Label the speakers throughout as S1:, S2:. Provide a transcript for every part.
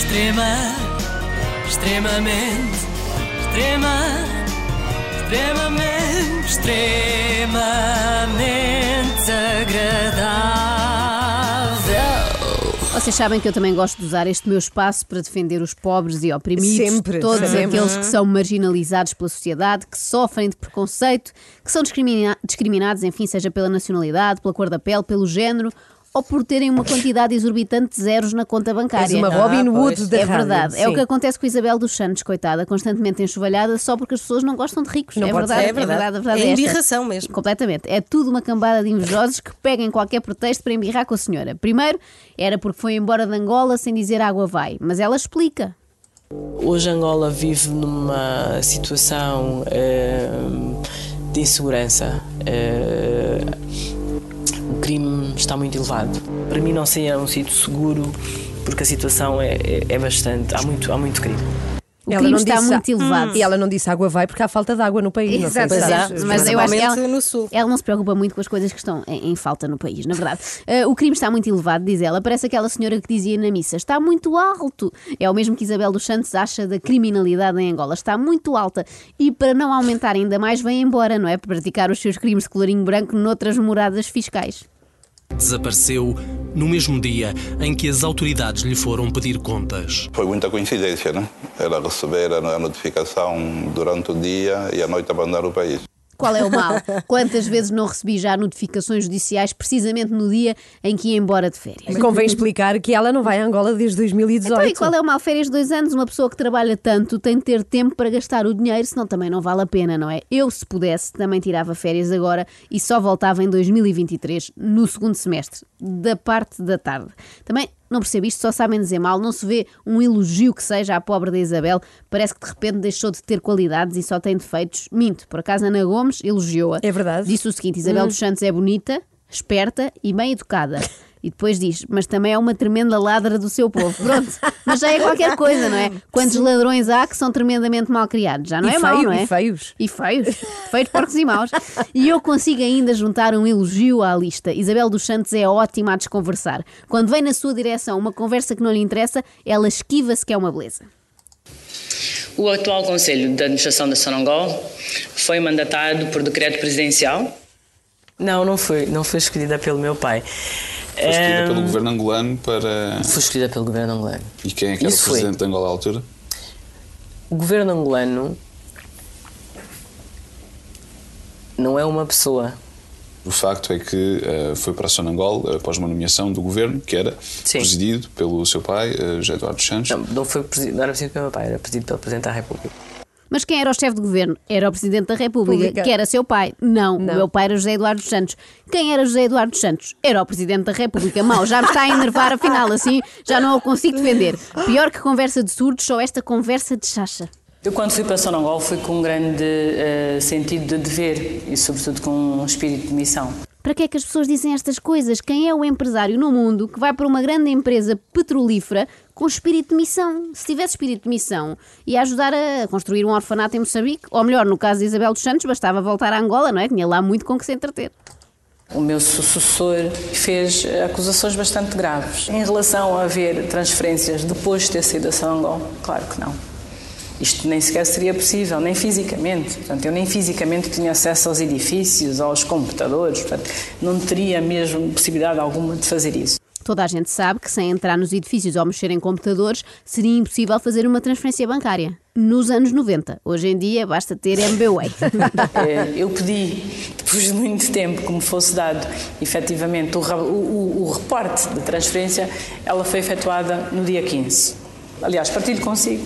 S1: Extrema, extremamente, extrema, extremamente, extremamente agradável.
S2: Vocês sabem que eu também gosto de usar este meu espaço para defender os pobres e oprimidos,
S3: Sempre,
S2: todos
S3: sempre.
S2: aqueles que são marginalizados pela sociedade, que sofrem de preconceito, que são discrimina- discriminados, enfim, seja pela nacionalidade, pela cor da pele, pelo género ou por terem uma quantidade exorbitante de zeros na conta bancária.
S3: És uma Robin Hood
S4: pois.
S3: da
S2: É verdade. É o
S3: Sim.
S2: que acontece com a Isabel dos Santos, coitada, constantemente enxovalhada só porque as pessoas não gostam de ricos.
S3: Não
S2: é,
S3: pode
S2: verdade,
S3: ser,
S2: é verdade, a verdade
S4: É
S2: é esta.
S4: embirração mesmo.
S2: Completamente. É tudo uma cambada de invejosos que pegam qualquer pretexto para embirrar com a senhora. Primeiro, era porque foi embora de Angola sem dizer água vai. Mas ela explica.
S5: Hoje Angola vive numa situação eh, de insegurança. O crime está muito elevado. Para mim não seria um sítio seguro porque a situação é, é- é bastante. Há muito, há muito crime.
S2: O
S3: Ela
S2: crime
S3: não
S2: está
S3: disse-
S2: muito elevado.
S3: E ela não disse água vai porque há falta de água no país. não sei se
S2: Exato,
S3: sabes.
S2: mas eu acho que ela,
S4: Principalmente no sul.
S2: ela não se preocupa muito com as coisas que estão em, em falta no país, na verdade. Eh, o crime está muito elevado, diz ela. Parece aquela senhora que dizia na missa: está muito alto. É o mesmo que Isabel dos Santos acha da criminalidade em Angola. Está muito alta. E para não aumentar ainda mais, vem embora, não é? Para praticar os seus crimes de colorinho branco noutras moradas fiscais.
S6: Desapareceu no mesmo dia em que as autoridades lhe foram pedir contas.
S7: Foi muita coincidência, né? Ela receber a notificação durante o dia e à noite abandonar o país.
S2: Qual é o mal? Quantas vezes não recebi já notificações judiciais precisamente no dia em que ia embora de férias?
S3: Convém explicar que ela não vai a Angola desde 2018.
S2: Então, e qual é o mal? Férias de dois anos, uma pessoa que trabalha tanto tem de ter tempo para gastar o dinheiro, senão também não vale a pena, não é? Eu, se pudesse, também tirava férias agora e só voltava em 2023, no segundo semestre, da parte da tarde. Também não percebo isto, só sabem dizer mal, não se vê um elogio que seja à pobre da Isabel, parece que de repente deixou de ter qualidades e só tem defeitos. Minto, por acaso Ana Gomes elogiou-a.
S3: É verdade.
S2: Disse o seguinte: Isabel dos Santos é bonita, esperta e bem educada. E depois diz, mas também é uma tremenda ladra do seu povo. Pronto, mas já é qualquer coisa, não é? Quantos ladrões há que são tremendamente mal criados? Já não
S3: E
S2: é mau,
S3: feio-
S2: não é?
S3: e feios.
S2: E feios. Feios, porcos e maus. E eu consigo ainda juntar um elogio à lista. Isabel dos Santos é ótima a desconversar. Quando vem na sua direção uma conversa que não lhe interessa, ela esquiva-se que é uma beleza.
S8: O atual Conselho de Administração da Sonangol foi mandatado por decreto presidencial
S5: Não, não foi, não foi escolhida pelo meu pai.
S9: Foi escolhida
S5: Ehm,
S9: pelo governo angolano para.
S5: Foi escolhida pelo governo angolano.
S9: E quem é que era o
S5: Isso foi.
S9: presidente de Angola à altura?
S5: O governo angolano não é uma pessoa.
S9: O facto é que eh, foi para a Sonangol eh, após uma nomeação do governo que era
S5: Sim.
S9: presidido pelo seu pai, eh, José Eduardo Santos.
S5: Não, não, foi presi- não era presidido pelo meu pai, era presidido pelo Presidente da República.
S2: Mas quem era o chefe de governo? Era o Presidente da República,
S3: Pública.
S2: que era seu pai. Não,
S3: Não.
S2: o meu pai era José Eduardo dos Santos. Quem era José Eduardo dos Santos? Era o Presidente da República. Mal, já me está a enervar, afinal, assim já não o consigo defender. Pior que conversa de surdos, só esta conversa de chacha.
S8: Eu, quando fui para Sonangol, fui com um grande eh, sentido de dever e, sobretudo, com um espírito de missão.
S2: Para que é que as pessoas dizem estas coisas? Quem é o empresário no mundo que vai para uma grande empresa petrolífera com espírito de missão? Se tivesse espírito de missão, ia ajudar a construir um orfanato em Moçambique, ou melhor, no caso de Isabel dos Santos, bastava voltar a Angola, não é? Tinha lá muito com que se entreter.
S8: O meu sucessor fez acusações bastante graves em relação a haver transferências depois de ter saído da Sonangol. Claro que não. Isto nem sequer seria possível, nem fisicamente. Portanto, eu nem fisicamente tinha acesso aos edifícios, aos computadores. Portanto, não teria mesmo possibilidade alguma de fazer isso.
S2: Toda a gente sabe que sem entrar nos edifícios ou mexer em computadores seria impossível fazer uma transferência bancária. Nos anos 90. Hoje em dia basta ter MBWay.
S8: Eh, Eu pedi, depois de muito tempo, que me fosse dado efetivamente o, o- o reporte de transferência, ela foi efetuada no dia 15. Aliás, partilho consigo.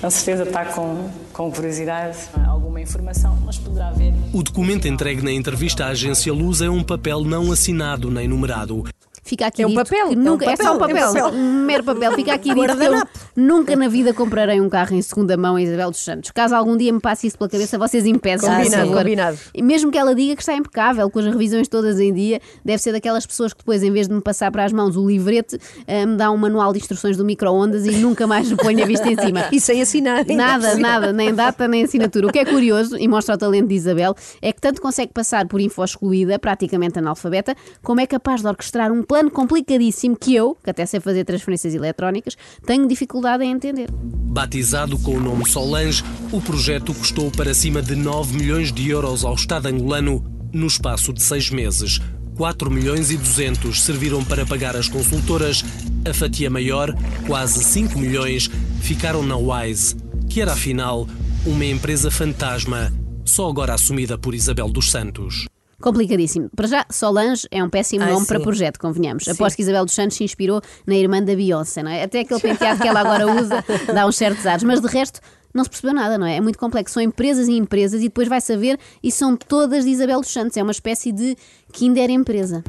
S8: Com certeza está com, com curiosidade, alguma informação, mas poderá haver.
S6: O documento entregue na entrevista à agência Luz é um papel não assinado nem numerado.
S2: Fica aqui
S3: É um papel, é um
S2: nunca, é só um
S3: papel, é um
S2: papel,
S3: papel.
S2: mero papel. Fica aqui dito que eu. Nunca na vida comprarei um carro em segunda mão em Isabel dos Santos. Caso algum dia me passe isso pela cabeça, vocês impeçam.
S3: Combinado, combinado.
S2: E mesmo que ela diga que está impecável, com as revisões todas em dia, deve ser daquelas pessoas que depois, em vez de me passar para as mãos o livrete, eh, me dá um manual de instruções do micro-ondas e nunca mais me ponho a vista em cima.
S3: E sem assinar.
S2: Nada, nada, nem data nem assinatura. O que é curioso e mostra o talento de Isabel é que tanto consegue passar por info excluída, praticamente analfabeta, como é capaz de orquestrar um plano complicadíssimo que eu, que até sei fazer transferências eletrónicas, tenho dificuldade em entender.
S6: Batizado com o nome Solange, o projeto custou para cima de 9 milhões de euros ao Estado angolano no espaço de seis meses. 4 milhões e 200 serviram para pagar as consultoras. A fatia maior, quase 5 milhões, ficaram na Wise, que era afinal uma empresa fantasma, só agora assumida por Isabel dos Santos.
S2: Complicadíssimo. Para já, Solange é um péssimo
S3: Ai,
S2: nome para
S3: sim.
S2: projeto, convenhamos. Aposto que Isabel dos Santos se inspirou na irmã da Beyoncé, não é? Até aquele penteado que ela agora usa dá uns certos ares, mas de resto não se percebeu nada, não é? É muito complexo. São empresas e empresas e depois vai saber e são todas de Isabel dos Santos. É uma espécie de Kinder empresa.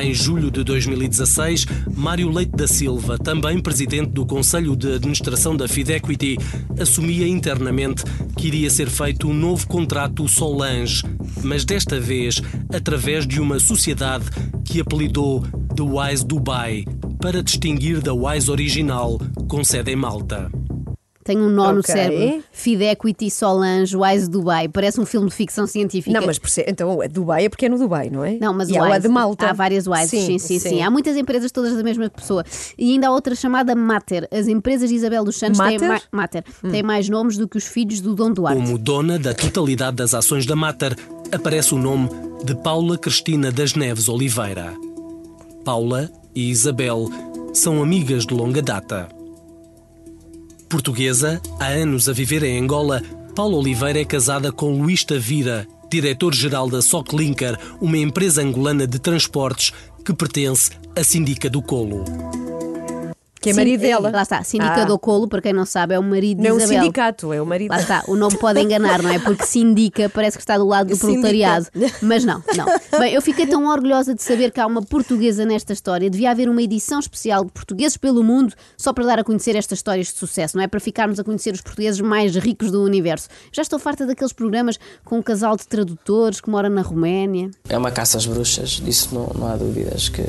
S6: Em julho de 2016, Mário Leite da Silva, também presidente do Conselho de Administração da Fidequity, assumia internamente que iria ser feito um novo contrato Solange, mas desta vez através de uma sociedade que apelidou The Wise Dubai, para distinguir da Wise original, com sede em Malta.
S2: Tem um nó no
S3: Ok.
S2: cérebro. Fidequity Solange Wise Dubai. Parece um filme de ficção científica.
S3: Não, mas então é Dubai é porque é no Dubai, não é?
S2: Não, mas
S3: e há
S2: Wise,
S3: de Malta.
S2: Há várias Wises, sim sim, sim, Há muitas empresas todas da mesma pessoa. E ainda há outra chamada Mater. As empresas de Isabel dos Santos têm,
S3: Mater?
S2: ma Mater, têm mais nomes do que os filhos do Dom Duarte.
S6: Como dona da totalidade das ações da Mater, aparece o nome de Paula Cristina das Neves Oliveira. Paula e Isabel são amigas de longa data. Portuguesa, há anos a viver em Angola, Paula Oliveira é casada com Luís Tavira, diretor-geral da Soclinker, uma empresa angolana de transportes que pertence à Síndica do Colo.
S3: Que é
S2: Sim,
S3: marido dela.
S2: Lá está, Síndica
S3: Ah.
S2: do Colo, para quem não sabe, é o marido de
S3: Não é um
S2: Isabel.
S3: sindicato, é o marido
S2: Lá está, o nome pode enganar, não é? Porque sindica parece que está do lado do
S3: Sindica.
S2: proletariado. Mas não, não. Bem, eu fiquei tão orgulhosa de saber que há uma portuguesa nesta história. Devia haver uma edição especial de portugueses pelo mundo só para dar a conhecer estas histórias de sucesso, não é? Para ficarmos a conhecer os portugueses mais ricos do universo. Já estou farta daqueles programas com um casal de tradutores que mora na Roménia.
S5: É uma caça às bruxas, disso não, não há dúvidas. Que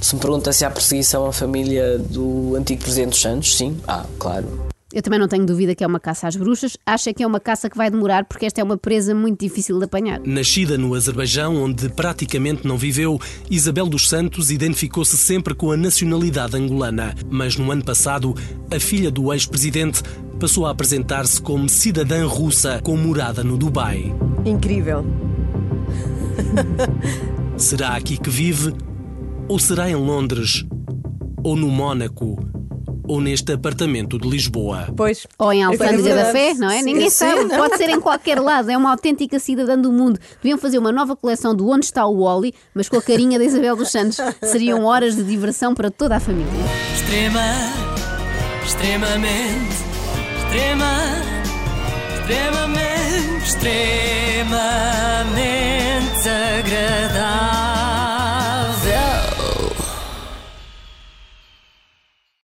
S5: se me pergunta se há perseguição à família do antigo presidente dos Santos, sim, ah, claro.
S2: Eu também não tenho dúvida que é uma caça às bruxas. Acho que é uma caça que vai demorar porque esta é uma presa muito difícil de apanhar.
S6: Nascida no Azerbaijão, onde praticamente não viveu, Isabel dos Santos identificou-se sempre com a nacionalidade angolana. Mas no ano passado, a filha do ex-presidente passou a apresentar-se como cidadã russa com morada no Dubai.
S3: Incrível.
S6: Será aqui que vive? Ou será em Londres? Ou no Mónaco? Ou neste apartamento de Lisboa?
S3: Pois.
S2: Ou em Alfândega da Fé, não é?
S3: Sim,
S2: Ninguém
S3: sim,
S2: sabe.
S3: não.
S2: Pode ser em qualquer lado. É uma autêntica cidadã do mundo. Deviam fazer uma nova coleção do Onde está o Wally, mas com a carinha da Isabel dos Santos. Seriam horas de diversão para toda a família.
S1: Extrema, extremamente, extrema, extremamente, extrema.